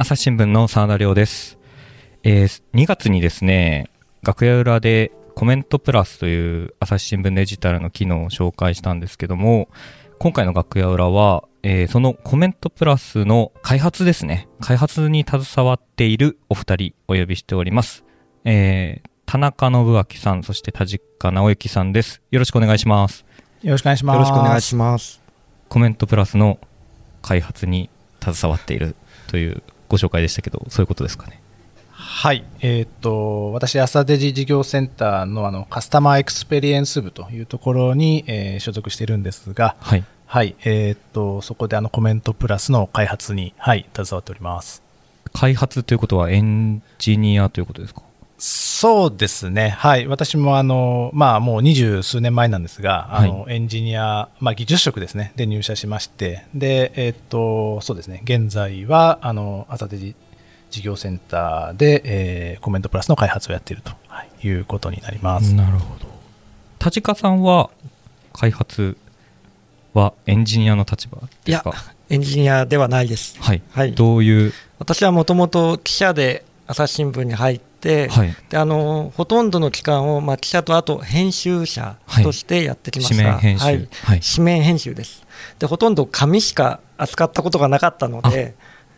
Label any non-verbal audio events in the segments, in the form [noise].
朝日新聞の澤田亮です。えー2月にですね、楽屋裏でコメントプラスという朝日新聞デジタルの機能を紹介したんですけども、今回の楽屋裏は、えーそのコメントプラスの開発ですね。開発に携わっているお二人お呼びしております。えー田中信明さん、そして田近直之さんです。よろしくお願いします。よろしくお願いします。よろしくお願いします。コメントプラスの開発に携わっているというご紹介でしたけど、そういうことですかね？はい。えーっと、私、朝デジ事業センターのあのカスタマーエクスペリエンス部というところに、えー所属しているんですが、はい。はい。えーっと、そこであのコメントプラスの開発に、はい、携わっております。開発ということはエンジニアということですか？そうですね。はい。私もあの、まあもう二十数年前なんですが、あの、エンジニア、まあ技術職ですね。で入社しまして、で、えーっと、そうですね。現在は、あの、朝デジ事業センターで、えーコメントプラスの開発をやっているとはいいうことになります。なるほど。田近さんは開発はエンジニアの立場いやですか、エンジニアではないです。はい。はい。どういう、私はもともと記者で朝日新聞に入って、はい。であのほとんどの期間を、まあ、記者とあと編集者としてやってきました。紙面編集。ははいい。。紙面編集です。でほとんど紙しか扱ったことがなかったので、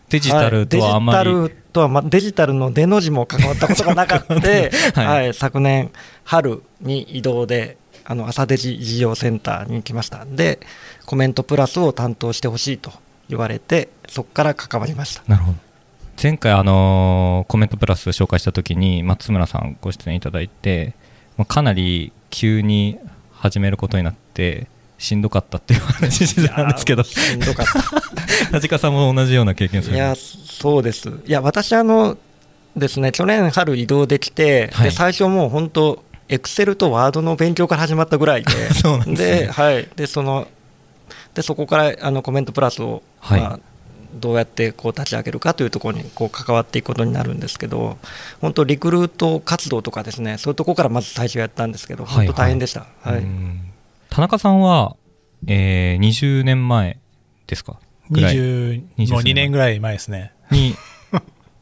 デジタルとはあんまり、はいデジタルとは、ま、デジタルの出の字も関わったことがなかったで、[laughs] はいはい昨年春に移動であの朝デジ事業センターに来ましたでコメントプラスを担当してほしいと言われてそこから関わりましたなるほど。前回、あのーコメントプラス紹介したときに、松村さんご出演いただいて、まあかなり急に始めることになって、しんどかったっていう話してたんですけど、しんどかった。田近さんも同じような経験す。るいや、そうです。いや、私、あのですね、去年春移動できて、はい。で最初もう本当、エクセルとワードの勉強から始まったぐらいで、[laughs] そうなんですね。はい、でそのでそこからあのコメントプラスを、はい。まあ、どうやってこう立ち上げるかというところにこう関わっていくことになるんですけど、本当、リクルート活動とかですね、そういうところからまず最初やったんですけど、はい本当大変でした。はい。うん。田中さんは、えー、20年前ですか？ぐらい。2020もう2年ぐらい前ですね。に、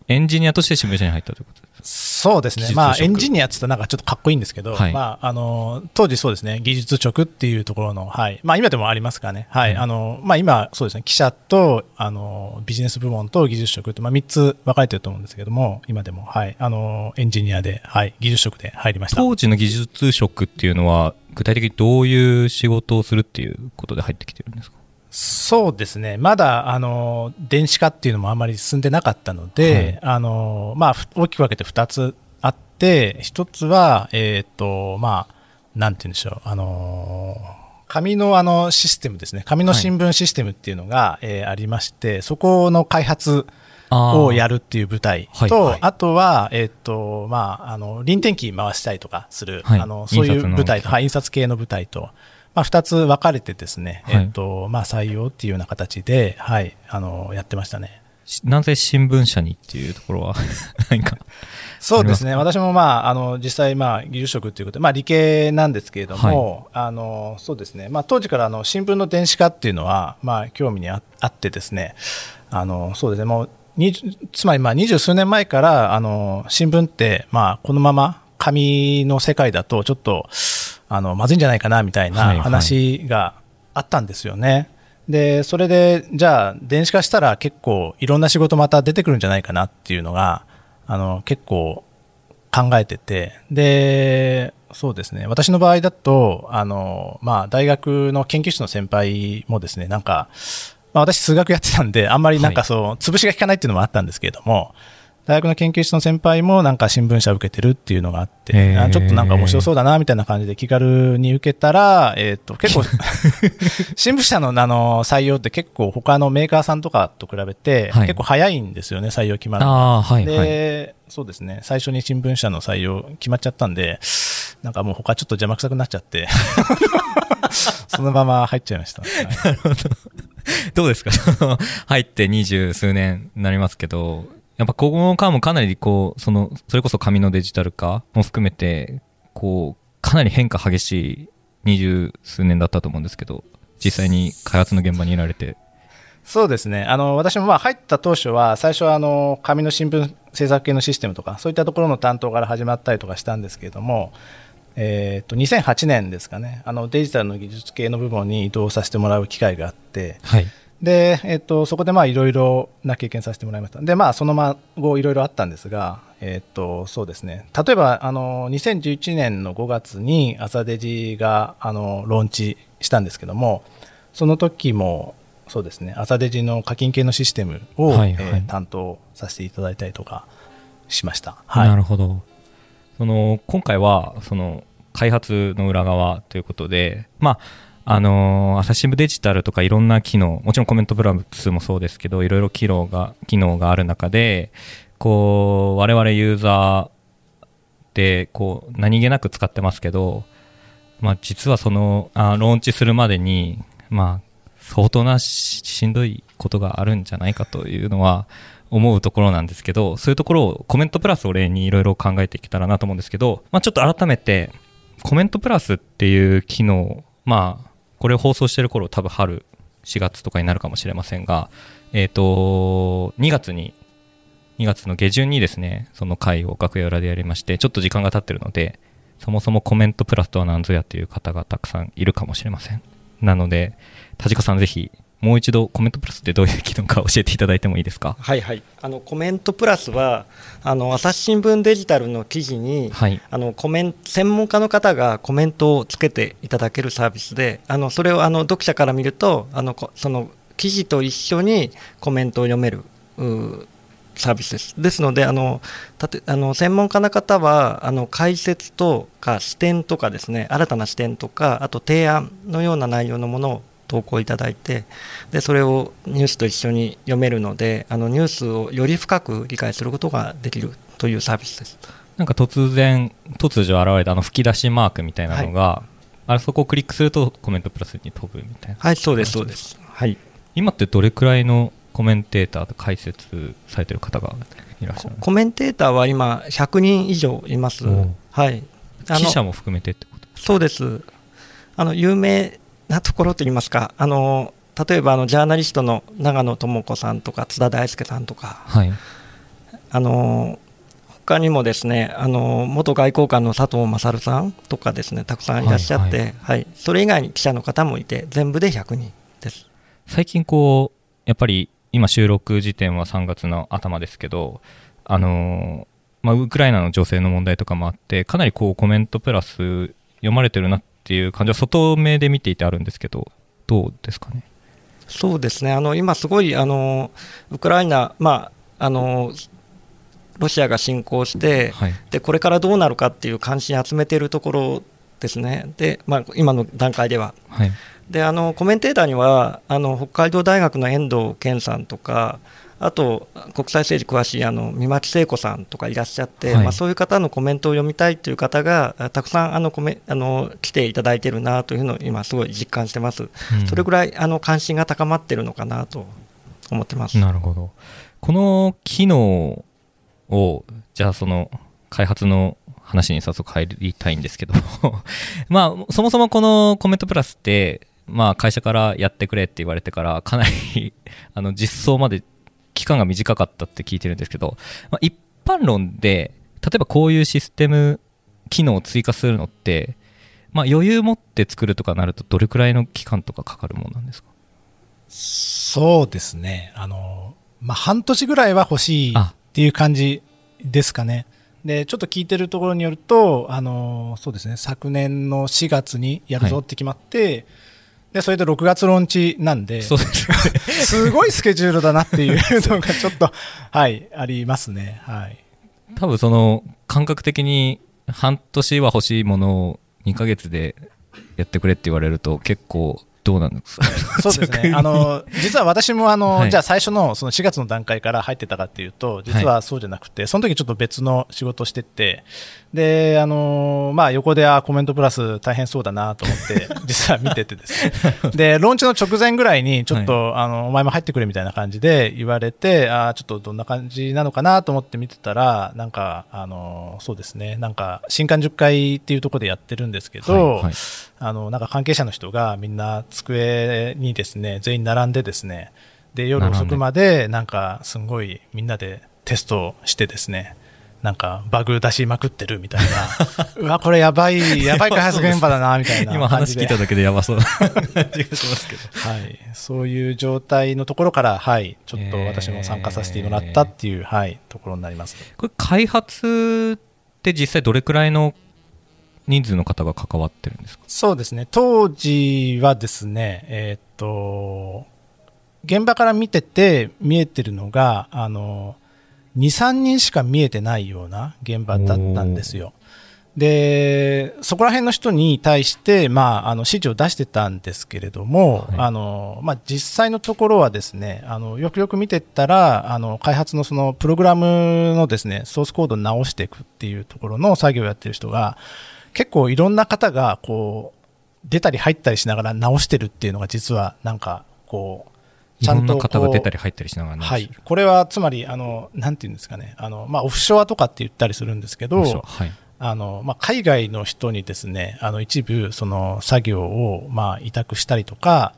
エンジニアとして新聞社に入ったということです。そうですね。まあエンジニアって言ったらなんかちょっとかっこいいんですけど、はいまああの、当時そうですね、技術職っていうところの、はい。まあ今でもありますからね。はい。うんあの、まあ今そうですね、記者と、あの、ビジネス部門と技術職って、まあ3つ分かれてると思うんですけども、今でも、はい。あの、エンジニアで、はい。技術職で入りました。当時の技術職っていうのは、具体的にどういう仕事をするっていうことで入ってきてるんですか？そうですね。まだ、あの、電子化っていうのもあまり進んでなかったので、あの、まあ、ふ大きく分けて2つあって、1つは、えっ、と、まあ、なんて言うんでしょう、あの、紙のあのシステムですね。紙の新聞システムっていうのが、えーありまして、そこの開発をやる。るっていう部隊はいと、はいあとは、えっ、と、まあ、あの、臨転機回したりとかする、はいあの、そういう部隊と、はい、印刷系の部隊と、まあ、二つ分かれてですね、はいえっ、と、まあ、採用っていうような形で、はい、あの、やってましたね。しなぜ新聞社にっていうところは、[laughs] 何か。そうですね。私もまあ、あの、実際まあ、技術職ということで、まあ、理系なんですけれども、あの、そうですね。まあ、当時からあの、新聞の電子化っていうのは、まあ、興味にああってですね、あの、そうですね。もう、につまりまあ、二十数年前から、あの、新聞って、まあ、このまま紙の世界だと、ちょっと、あの、まずいんじゃないかな、みたいはいはない話があったんですよね。で、それで、じゃあ、電子化したら結構いろんな仕事また出てくるんじゃないかなっていうのが、あの、結構考えてて、で、そうですね。私の場合だと、あの、まあ、大学の研究室の先輩もですね、なんか、まあ、私数学やってたんで、あんまりなんかそう、潰しが効かないっていうのもあったんですけれども、大学の研究室の先輩もなんか新聞社受けてるっていうのがあって、へー。あちょっとなんか面白そうだなみたいな感じで気軽に受けたら、えっ、と、[laughs] 結構、新聞社のあの採用って結構他のメーカーさんとかと比べて、はい。結構早いんですよね、採用決まるの。はい、はい。で、そうですね、最初に新聞社の採用決まっちゃったんで、なんかもう他ちょっと邪魔くさくなっちゃって、[laughs] そのまま入っちゃいました。はい。どうですか？[laughs] 入って二十数年になりますけど、やっぱここの間もかなりこう、その、それこそ紙のデジタル化も含めて、こう、かなり変化激しい二十数年だったと思うんですけど、実際に開発の現場にいられて。そうですね。あの、私もまあ入った当初は、最初はあの、紙の新聞制作系のシステムとか、そういったところの担当から始まったりとかしたんですけれども、えっ、と、2008年ですかね、あの、デジタルの技術系の部門に移動させてもらう機会があって、はい。で、えっ、と、そこでまあいろいろな経験させてもらいました。で、まあそのま後いろいろあったんですが、えっ、と、そうですね。例えば、あの、2011年の5月に朝デジが、あの、ローンチしたんですけども、その時も、そうですね、朝デジの課金系のシステムを、はいはいえー担当させていただいたりとかしました。なるほど。その今回はその開発の裏側ということで、まああの朝日新聞デジタルとかいろんな機能、もちろんコメントプラスもそうですけど、いろいろ機能が機能がある中で、こう我々ユーザーでこう何気なく使ってますけど、まあ実はそのあローンチするまでにまあ相当なししんどいことがあるんじゃないかというのは思うところなんですけど、そういうところをコメントプラスを例にいろいろ考えていけたらなと思うんですけど、まあ、ちょっと改めて、コメントプラスっていう機能、まあ、これを放送してる頃多分春、4月とかになるかもしれませんが、えっ、と、2月に、2月の下旬にですね、その回を楽屋裏でやりまして、ちょっと時間が経ってるので、そもそもコメントプラスとは何ぞやっていう方がたくさんいるかもしれません。なので、田近さんぜひ、もう一度コメントプラスってどういう機能か教えていただいてもいいですか？はいはい、あのコメントプラスはあの朝日新聞デジタルの記事に、はい。あのコメン専門家の方がコメントをつけていただけるサービスであのそれをあの読者から見るとあのこその記事と一緒にコメントを読めるうーサービスです。ですのであのたてあの専門家の方はあの解説とか視点とかですね新たな視点とかあと提案のような内容のものを投稿いただいてでそれをニュースと一緒に読めるのであのニュースをより深く理解することができるというサービスです。なんか突然、突如現れたあの吹き出しマークみたいなのが、あれそこをクリックするとコメントプラスに飛ぶみたいな。はい、そうです、そうです。はい。今ってどれくらいのコメンテーターと解説されてる方がいらっしゃるんですか？コメンテーターは今、100人以上います。はい。記者も含めてってことそうです。あの、有名なところといいますか、あの、例えば、あの、ジャーナリストの長野智子さんとか、津田大輔さんとか、はい。あの、他にもですね、あの、元外交官の佐藤勝さんとかですね、たくさんいらっしゃって、ははいい、それ以外に記者の方もいて、全部で100人です。最近こう、やっぱり今収録時点は3月の頭ですけど、あのーまあ、ウクライナの情勢の問題とかもあって、かなりこうコメントプラス読まれてるなっていう感じは外目で見ていてあるんですけど、どうですかね？そうですね、あの今すごいあのウクライナ、まあ、あのロシアが侵攻して、はい。で、これからどうなるかっていう関心を集めているところですね、でまあ、今の段階では。はい。であのコメンテーターにはあの北海道大学の遠藤健さんとか、あと国際政治詳しいあの三町聖子さんとかいらっしゃって、はいまあ、そういう方のコメントを読みたいという方があたくさんあのコメあの来ていただいているなというのを今、すごい実感してます。うんそれぐらいあの関心が高まっているのかなと思ってます。なるほど。この機能を、じゃあその開発の話に早速入りたいんですけど、[laughs] まあ、そもそもこのコメントプラスって、まあ会社からやってくれって言われてから、かなりあの実装まで期間が短かったって聞いてるんですけど、まあ、一般論で、例えばこういうシステム機能を追加するのって、まあ余裕持って作るとかなるとどれくらいの期間とかかかるものなんですか？そうですね。あの、まあ、半年ぐらいは欲しいあっていう感じですかね。で、ちょっと聞いてるところによると、あの、そうですね、昨年の4月にやるぞって決まって、で、それで6月ローンチなんで、そうですよね。[laughs] すごいスケジュールだなっていうのがちょっと、はい、ありますね。はい。多分その感覚的に半年は欲しいものを2ヶ月でやってくれって言われると結構どうなんですか？[laughs] そうですね。[laughs] あの、実は私もあの、はい。じゃあ最初のその4月の段階から入ってたかっていうと、実はそうじゃなくて、その時ちょっと別の仕事をしてて、で、あの、まあ横であコメントプラス大変そうだなと思って、[laughs] 実は見ててですね。で、ローンチの直前ぐらいに、ちょっと、あの、お前も入ってくれみたいな感じで言われて、あちょっとどんな感じなのかなと思って見てたら、なんか、あの、そうですね、なんか、新刊10回っていうところでやってるんですけど、はいはい。あの、なんか関係者の人がみんな机にですね、全員並んでですね、で夜遅くまでなんかすごいみんなでテストしてですねなんかバグ出しまくってるみたいな。[laughs] うわこれやばいやばい開発現場だなみたいな今話聞いただけでやばそうな感じがしますけど。[laughs] はい、そういう状態のところから、はい、ちょっと私も参加させてもらったっていう、はい、ところになります。これ開発って実際どれくらいの人数の方が関わってるんですか？そうですね、当時はですね、えーっと、現場から見てて見えてるのが、あの、2、3人しか見えてないような現場だったんですよ。で、そこら辺の人に対して、まあ、あの、指示を出してたんですけれども、はい。あの、まあ、実際のところはですね、あの、よくよく見てったら、あの、開発のその、プログラムのですね、ソースコードを直していくっていうところの作業をやってる人が、結構いろんな方が、こう、出たり入ったりしながら直してるっていうのが実は、なんか、こう、いろんなこう方が出たり入ったりしながらはい。これはつまり、あの、なんていうんですかね、あの、まあ、オフショアとかって言ったりするんですけど、はい。あの、まあ、海外の人にですね、あの、一部、その、作業を、まあ、委託したりとか、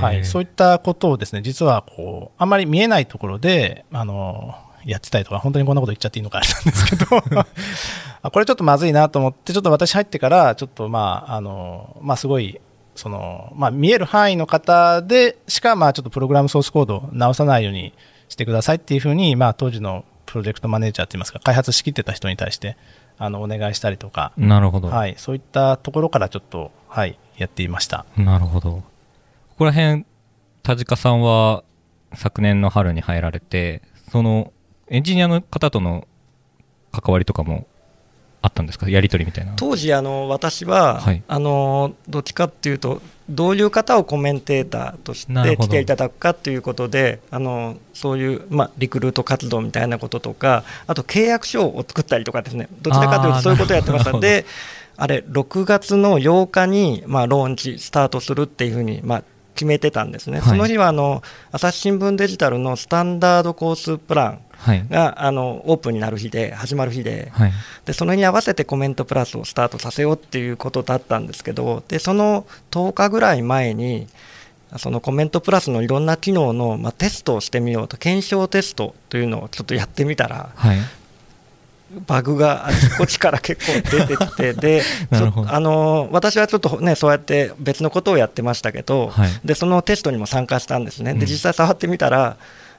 はい、そういったことをですね、実は、こう、あんまり見えないところで、あの、やってたりとか、本当にこんなこと言っちゃっていいのかあれなんですけど、[laughs] あこれちょっとまずいなと思って、ちょっと私入ってから、ちょっとまあ、あの、まあ、すごい、その、まあ、見える範囲の方でしか、まあ、ちょっとプログラムソースコードを直さないようにしてくださいっていうふうに、まあ、当時のプロジェクトマネージャーって言いますか、開発しきってた人に対して、あの、お願いしたりとか、なるほど。はい、そういったところからちょっと、はい、やっていました。なるほど。ここら辺、田近さんは昨年の春に入られて、そのエンジニアの方との関わりとかもあったんですか？やり取りみたいな。当時あの私は、はい。あのどっちかっていうとどういう方をコメンテーターとして来ていただくかということであのそういう、まあ、リクルート活動みたいなこととかあと契約書を作ったりとかですね。どちらかというとそういうことをやってました。であれ6月の8日に、まあ、ローンチスタートするっていうふうに、まあ、決めてたんですね、はいその日はあの朝日新聞デジタルのスタンダードコースプランはい。があのオープンになる日で始まる日ではい。でそれに合わせてコメントプラスをスタートさせようっていうことだったんですけどでその10日ぐらい前にそのコメントプラスのいろんな機能の、まあ、テストをしてみようと検証テストというのをちょっとやってみたらはい。バグがあちこちから結構出てきてで [laughs] あの私はちょっとねそうやって別のことをやってましたけど、はい。でそのテストにも参加したんですね。うん。で実際触ってみたら、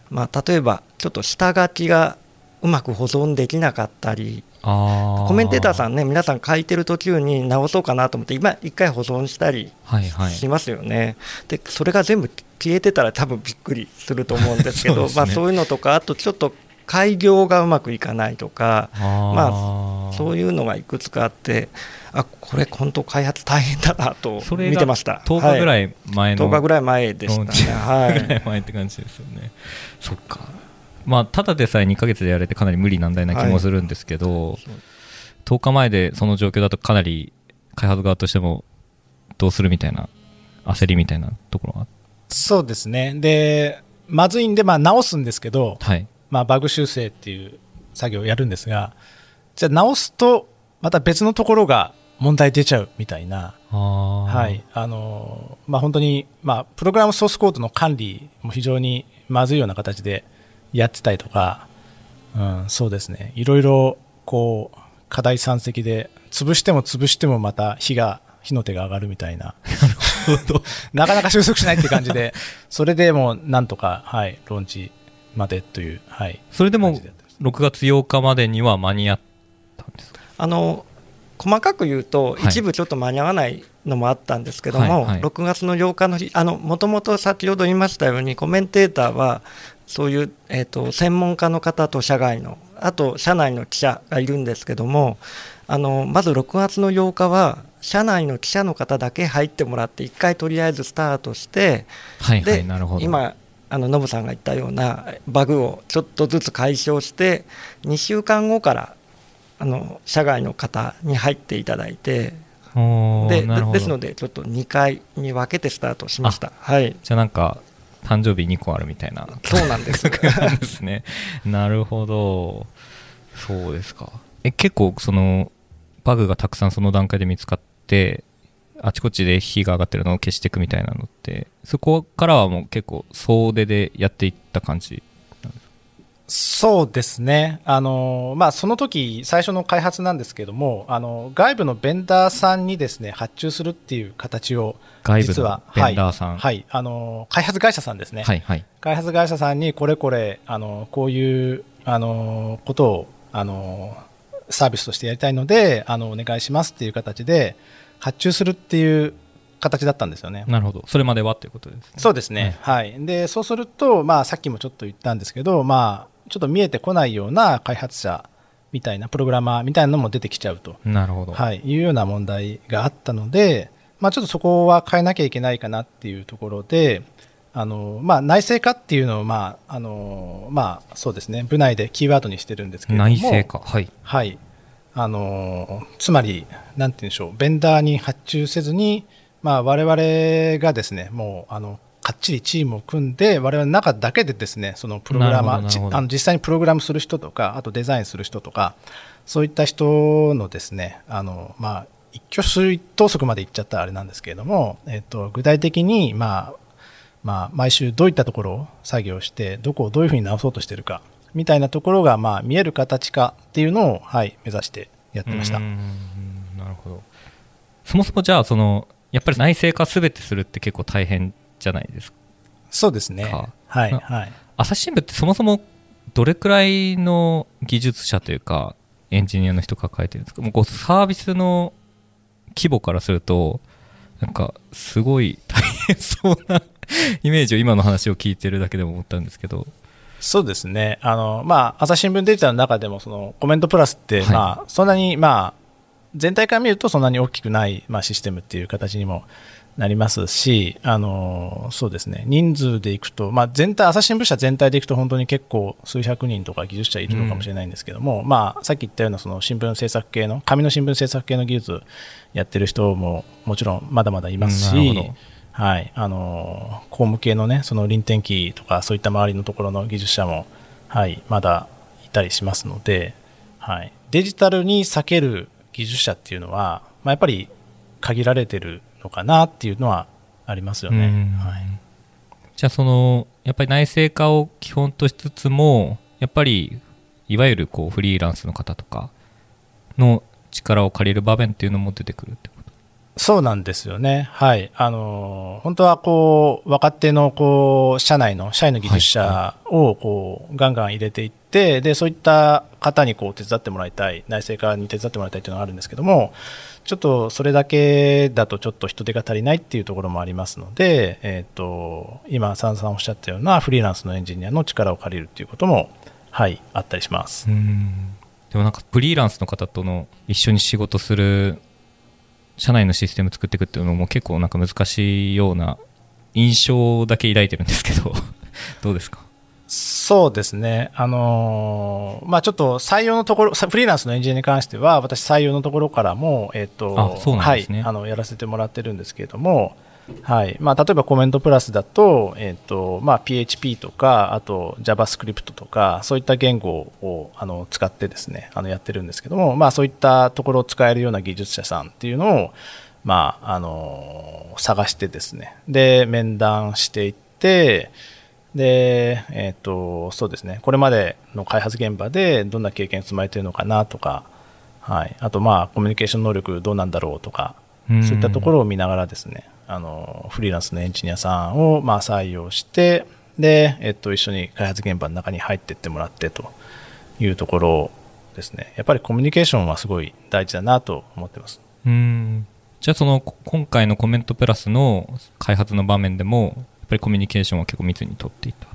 まあ、例えばちょっと下書きがうまく保存できなかったりあコメンテーターさん。んね、皆さん書いてる途中に直そうかなと思って、今、一回保存したりはいはい。しますよね、でそれが全部消えてたら、多分びっくりすると思うんですけど、ね。まあ、そういうのとか、あとちょっと開業がうまくいかないとか、あそういいうのがいくつかあって、あこれ、本当、開発大変だなとそれが見てました。10日ぐらい、い前の。10日ぐらい前でしたね。はいぐらい前って感じですよね。そっか。まあ、ただでさえ2ヶ月でやれてかなり無理難題な気もするんですけど、10日前でその状況だとかなり開発側としてもどうするみたいな焦りみたいなところがあそうですね。で、まずいんで、まあ、直すんですけど、はい。まあ、バグ修正っていう作業をやるんですが、じゃあ直すと、また別のところが問題出ちゃうみたいな、ははい。あの、まあ、本当に、まあ、プログラムソースコードの管理も非常にまずいような形でやってたりとか、うん、そうですね。いろいろ、こう、課題山積で、潰しても潰してもまた火が、火の手が上がるみたいな。[laughs] なかなか収束しないって感じで、それでもうなんとか、はい、ローンチまでという、はい。それでも感じやってます6月8日までには間に合ったんですか？あの細かく言うと、はい一部ちょっと間に合わないのもあったんですけども、はいはい6月の8日の日、もともと先ほど言いましたように、コメンテーターは、そういう、えー、と専門家の方と社外の、あと社内の記者がいるんですけども、あのまず6月の8日は、社内の記者の方だけ入ってもらって、1回とりあえずスタートして、はいはでい、なるほど。今、あのノブさんが言ったようなバグをちょっとずつ解消して、2週間後からあの社外の方に入っていただいて、でですので、ちょっと2回に分けてスタートしました。はい、じゃあなんか、誕生日2個あるみたいなそうなんです。な [laughs] んですね。なるほど。そうですか。え、結構その、バグがたくさんその段階で見つかって、あちこちで火が上がってるのを消していくみたいなのってそこからはもう結構総出でやっていった感じ？そうですね、あのまあ、その時最初の開発なんですけども、あの外部のベンダーさんにですね発注するっていう形を、外部のベンダーさん、はい、はい、あの開発会社さんですね、はいはい、開発会社さんにこれこれ、あのこういうあのことをあのサービスとしてやりたいのであのお願いしますっていう形で発注するっていう形だったんですよね。なるほど。それまではということですね。そうですね。はい。で、そうすると、まあ、さっきもちょっと言ったんですけど、まあ、ちょっと見えてこないような開発者みたいなプログラマーみたいなのも出てきちゃうとなるほど、はい、いうような問題があったので、まあ、ちょっとそこは変えなきゃいけないかなっていうところであの、まあ、内製化っていうのを、まああのまあ、そうですね部内でキーワードにしてるんですけれども内製化はい、はい、あのつまりなんて言うんでしょうベンダーに発注せずに、まあ、我々がですねもうあのかっちりチームを組んで、我々の中だけでですね、そのプログラマー、あの実際にプログラムする人とか、あとデザインする人とか、そういった人のですね、あの、まあ、一挙手一投足までいっちゃったらあれなんですけれども、えっと、具体的に、まあ、まあ、毎週どういったところを作業して、どこをどういうふうに直そうとしているか、みたいなところが、まあ、見える形化っていうのを、はい、目指してやってました。なるほど。そもそもじゃあ、その、やっぱり内製化すべてするって結構大変じゃないですか？そうですね。はい、はい。朝日新聞ってそもそもどれくらいの技術者というか、エンジニアの人抱えてるんですか？もうこうサービスの規模からすると、なんかすごい大変そうな [laughs] イメージを今の話を聞いてるだけでも思ったんですけど。そうですね。あの、まあ、朝日新聞デジタルの中でも、そのコメントプラスって、はい、まあ、そんなに、まあ、全体から見るとそんなに大きくない、まあ、システムっていう形にもなりますし、あのそうですね、人数でいくと、まあ、全体、朝日新聞社全体でいくと、本当に結構、数百人とか技術者いるのかもしれないんですけども、うん、まあ、さっき言ったようなその新聞制作系の、紙の新聞制作系の技術やってる人ももちろんまだまだいますし、うん、はい、あの工務系のね、その臨転機とか、そういった周りのところの技術者も、はい、まだいたりしますので、はい、デジタルに避ける技術者っていうのは、まあ、やっぱり限られてるのかなっていうのはありますよね。はい、じゃあそのやっぱり内製化を基本としつつもやっぱりいわゆるこうフリーランスの方とかの力を借りる場面っていうのも出てくるってこと？そうなんですよね。はい。あの、本当はこう、若手のこう、社内の、社員の技術者をこう、ガンガン入れていって、で、そういった方にこう、手伝ってもらいたい、内製化に手伝ってもらいたいっていうのがあるんですけども、ちょっとそれだけだとちょっと人手が足りないっていうところもありますので、えっ、ー、と、今、サンさんおっしゃったようなフリーランスのエンジニアの力を借りるっていうことも、はい、あったりします。でもなんかフリーランスの方との一緒に仕事する社内のシステム作っていくっていうのも結構なんか難しいような印象だけ抱いてるんですけど [laughs] どうですか？そうですね、あのー、まあ、ちょっと採用のところ、フリーランスのエンジニアに関しては、私、採用のところからも、えと、はい、あのやらせてもらってるんですけれども、はい。まあ、例えばコメントプラスだと,、えーとまあ、PHP とかあと JavaScript とかそういった言語をあの使ってですねあのやってるんですけども、まあ、そういったところを使えるような技術者さんっていうのを、まあ、あの探してですね。で面談していってで、えっ、ー、と、そうですね、これまでの開発現場でどんな経験積まれているのかなとか、はい、あと、まあ、コミュニケーション能力どうなんだろうとか、そういったところを見ながらですね、あのフリーランスのエンジニアさんをまあ採用して、で、えっと、一緒に開発現場の中に入っていってもらってというところですね。やっぱりコミュニケーションはすごい大事だなと思ってます。うんじゃあその今回のコメントプラスの開発の場面でもぱりコミュニケーションは結構密に取っていた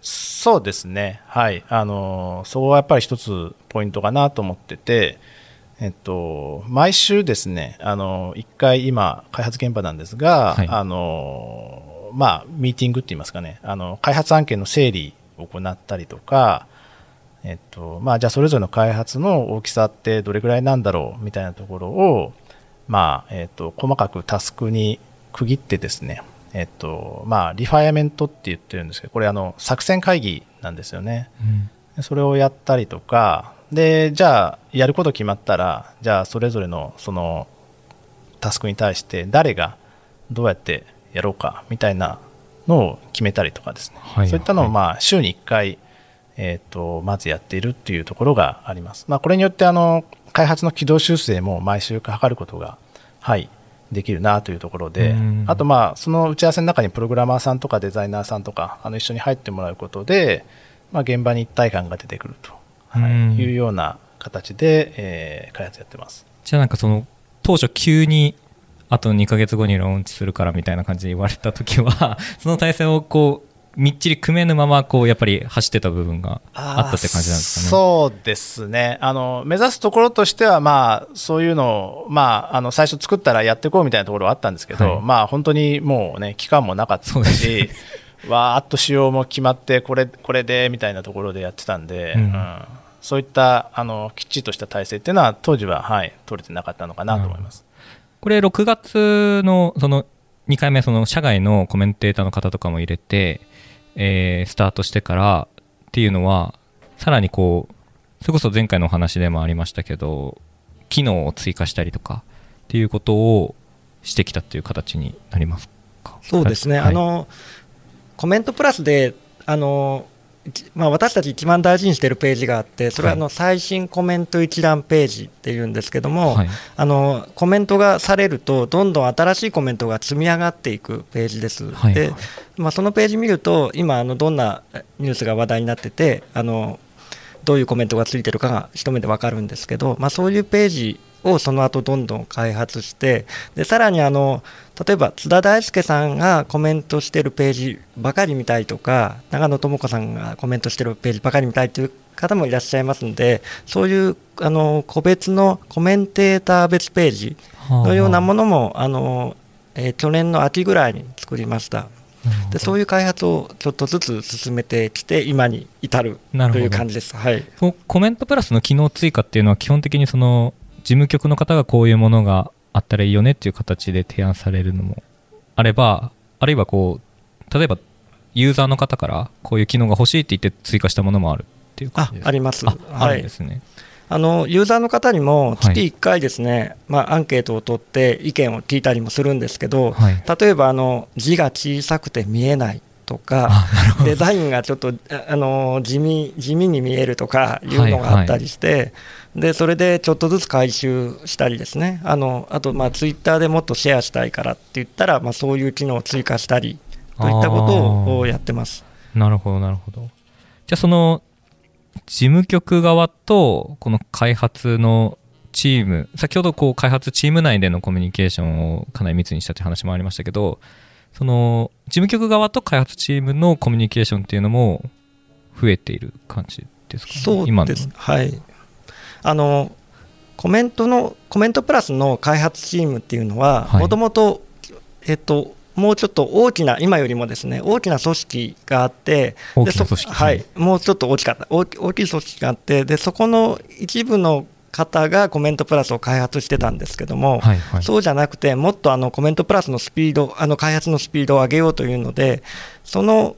そうですね、はい、あのそこはやっぱり一つポイントかなと思ってて、えっと、毎週ですね、あの1回今、開発現場なんですが、はい、あのまあ、ミーティングって言いますかね、あの開発案件の整理を行ったりとか、えっとまあ、じゃあそれぞれの開発の大きさってどれぐらいなんだろうみたいなところを、まあえっと、細かくタスクに区切ってですね、えっと、まあ、リファイアメントって言ってるんですけど、これ、あの、作戦会議なんですよね。うん、それをやったりとか、で、じゃあ、やること決まったら、じゃあ、それぞれの、その、タスクに対して誰がどうやってやろうかみたいなのを決めたりとかですね、はいそういったのをはいまあ週に1回、えー、とまずやっているっていうところがあります。まあ、これによってあの開発の軌道修正も毎週測ることが、はい、できるなというところでうん、あとまあその打ち合わせの中にプログラマーさんとかデザイナーさんとかあの一緒に入ってもらうことで、まあ、現場に一体感が出てくると、はうん。い、いうような形で、えー開発やってます。じゃあなんかその当初急にあと2ヶ月後にローンチするからみたいな感じで言われた時は [laughs] その体制をこうみっちり組めぬままこうやっぱり走ってた部分があったって感じなんですかね？そうですね。あの目指すところとしては、まあ、そういうのを、まあ、あの最初作ったらやっていこうみたいなところはあったんですけど、はい。まあ、本当にもうね期間もなかったし [laughs] わーっと仕様も決まってこれこれでみたいなところでやってたんで、うん。うんそういったあのきっちりとした体制っていうのは当時は、はい、取れてなかったのかなと思います。これ6月のその2回目その社外のコメンテーターの方とかも入れて、えースタートしてからっていうのはさらにこうそれこそ前回のお話でもありましたけど機能を追加したりとかっていうことをしてきたっていう形になりますか？そうですね、はい。あのコメントプラスであの、一まあ、私たち一番大事にしているページがあって、それはあの最新コメント一覧ページっていうんですけども、はい。あのコメントがされると、どんどん新しいコメントが積み上がっていくページです。はい。でまあ、そのページ見ると、今、あのどんなニュースが話題になってて、あのどういうコメントがついてるかが一目で分かるんですけど、まあ、そういうページをその後どんどん開発して、でさらにあの例えば津田大介さんがコメントしてるページばかり見たいとか、長野智子さんがコメントしてるページばかり見たいという方もいらっしゃいますので、そういうあの個別のコメンテーター別ページのようなものも、あのえー去年の秋ぐらいに作りました。でそういう開発をちょっとずつ進めてきて、今に至るという感じです。はいコメントプラスの機能追加っていうのは基本的にその事務局の方がこういうものがあったらいいよねっていう形で提案されるのもあればあるいはこう例えばユーザーの方からこういう機能が欲しいって言って追加したものもあるっていう感あじですあります。ああはい。ですね、あのユーザーの方にもはい。月1回ですね、まあ、アンケートを取って意見を聞いたりもするんですけど、はい。例えばあの字が小さくて見えないとかデザインがちょっとああの地味地味に見えるとかいうのがあったりして、でそれでちょっとずつ回収したりですね。あのあとまあツイッターでもっとシェアしたいからって言ったら、まあ、そういう機能を追加したりといったことをやってます。なるほどなるほど。じゃあその事務局側とこの開発のチーム先ほどこう開発チーム内でのコミュニケーションをかなり密にしたって話もありましたけどその事務局側と開発チームのコミュニケーションっていうのも増えている感じですかね？そう今の。です。はい。あのコメントのコメントプラスの開発チームっていうのははい。もともとえっともうちょっと大きな今よりもですね大きな組織があって大でそきな組織。はい、もうちょっと大きかった。大き大きい組織があってでそこの一部の方がコメントプラスを開発してたんですけども、はいはいそうじゃなくて、もっとあのコメントプラスのスピード、あの開発のスピードを上げようというので、その、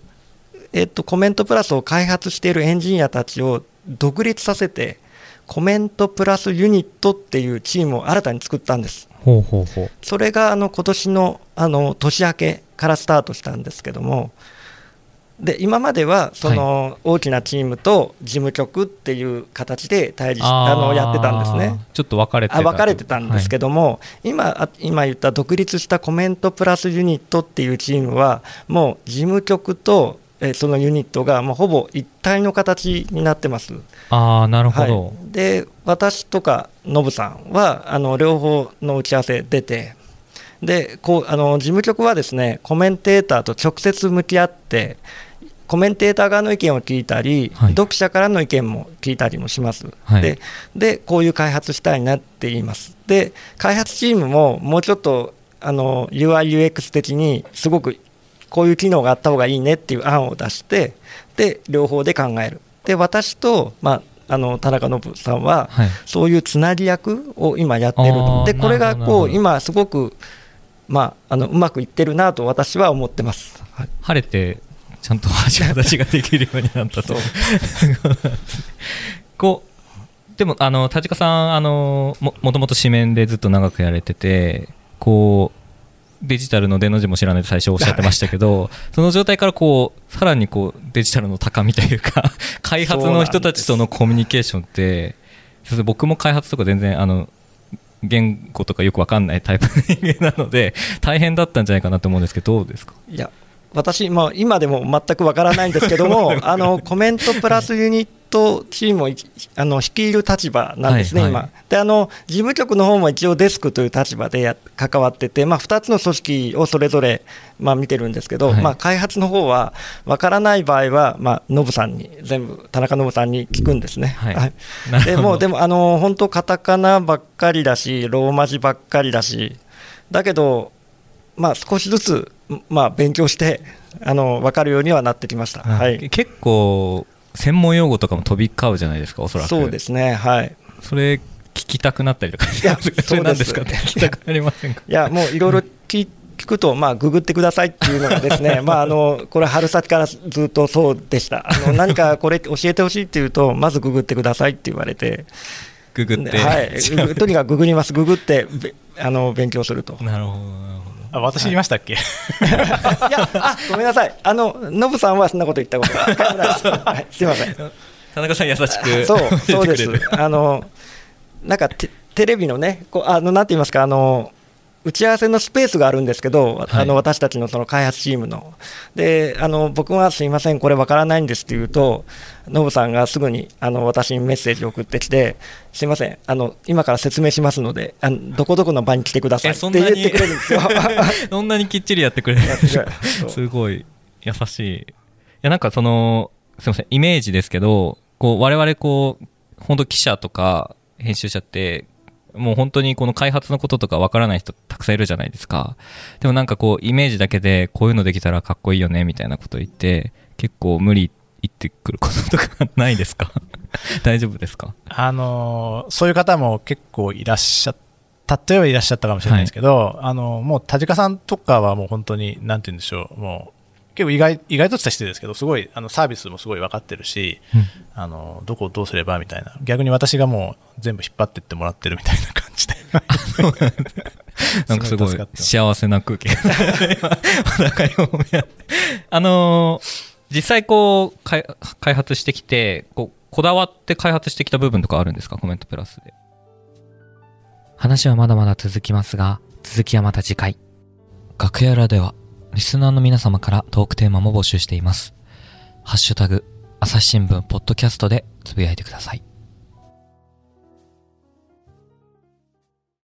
えっと、コメントプラスを開発しているエンジニアたちを独立させて、コメントプラスユニットっていうチームを新たに作ったんです。ほうほうほうそれがあの今年のあの年明けからスタートしたんですけども、で今まではその大きなチームと事務局っていう形で対立あのやってたんですね。ちょっと分かれてあ分かれてたんですけども、今あ今言った独立したコメントプラスユニットっていうチームはもう事務局とえーそのユニットがもうほぼ一体の形になってます。ああなるほど、はい、で私とかノブさんはあの両方の打ち合わせ出てでこうあの事務局はですねコメンテーターと直接向き合ってコメンテーター側の意見を聞いたり、はい。読者からの意見も聞いたりもします、はい。ででこういう開発したいなって言います。で開発チームももうちょっとあの UIUX 的にすごくこういう機能があった方がいいねっていう案を出してで両方で考える。で私と、まあ、あの田中信さんは、はい。そういうつなぎ役を今やってるでこれがこう今すごく、まあ、あのうまくいってるなと私は思ってます。はい。晴れてちゃんと橋渡しができるようになったと。[laughs] こうでもあの田近さんあのももともと紙面でずっと長くやれててこう、デジタルの出の字も知らないと最初おっしゃってましたけど、[laughs] その状態からこう、さらにこう、デジタルの高みというか、[laughs] 開発の人たちとのコミュニケーションって、僕も開発とか全然、あの、言語とかよくわかんないタイプの人間なので、大変だったんじゃないかなと思うんですけど、どうですか？いや私、まあ、今でも全くわからないんですけども [laughs] あのコメントプラスユニットチームをいあの率いる立場なんですね、はいはい。今。であの事務局の方も一応デスクという立場でや関わってて、まあ、2つの組織をそれぞれ、まあ、見てるんですけど、はい。まあ、開発の方はわからない場合は、まあ、ノブさんに全部田中ノブさんに聞くんですね。はい。でもでもあの本当カタカナばっかりだしローマ字ばっかりだしだけどまあ少しずつまあ勉強してあの分かるようにはなってきました。はい。結構、専門用語とかも飛び交うじゃないですか、おそらく。そうですね。はい。それ聞きたくなったりとかしや [laughs] それなんですか？って聞きたくなりませんか？いやもういろいろ聞聞くとまあググってくださいっていうのがですね [laughs] まああのこれ春先からずっとそうでした。あの何かこれ教えてほしいっていうとまずググってくださいって言われて。ググって、はい。[laughs] とにかくググります。ググってべあの勉強すると。なるほどあ私言いましたっけ、いや、あ、ごめんなさい。あの、ノブさんはそんなこと言ったことが [laughs] 一回もないです。はい、すいません。田中さん優しくそう、そうです。あの、なんかテテレビのね、こうあのなんて言いますか、あの。打ち合わせのスペースがあるんですけど、はい。あの私たちのその開発チームの。で、あの僕はすいません、これわからないんですって言うと、ノブさんがすぐにあの私にメッセージを送ってきて、すいません、あの今から説明しますので、あのどこどこの場に来てくださいえって言っそんなに？てくれるんですよ。[laughs] そんなにきっちりやってくれる [laughs] すごい優しい。いやなんかそのすみませんイメージですけどこう我々こう本当記者とか編集者ってもう本当にこの開発のこととかわからない人たくさんいるじゃないですか。でもなんかこうイメージだけでこういうのできたらかっこいいよねみたいなこと言って結構無理言ってくることとかないですか？[laughs] 大丈夫ですか？あのそういう方も結構いらっしゃったとえばいらっしゃったかもしれないですけど、あのもう田近さんとかはもう本当になんて言うんでしょうもう結構意外意外とした失礼ですけどすごいあのサービスもすごい分かってるし、あのどこをどうすればみたいな逆に私がもう全部引っ張ってってもらってるみたいな感じで。[laughs] なんかすごい幸せな空気が。[laughs] あって。あのー実際こう開開発してきてこうこだわって開発してきた部分とかあるんですか？コメントプラスで。話はまだまだ続きますが続きはまた次回。楽屋裏ではリスナーの皆様からトークテーマも募集しています。ハッシュタグ朝日新聞ポッドキャストでつぶやいてください。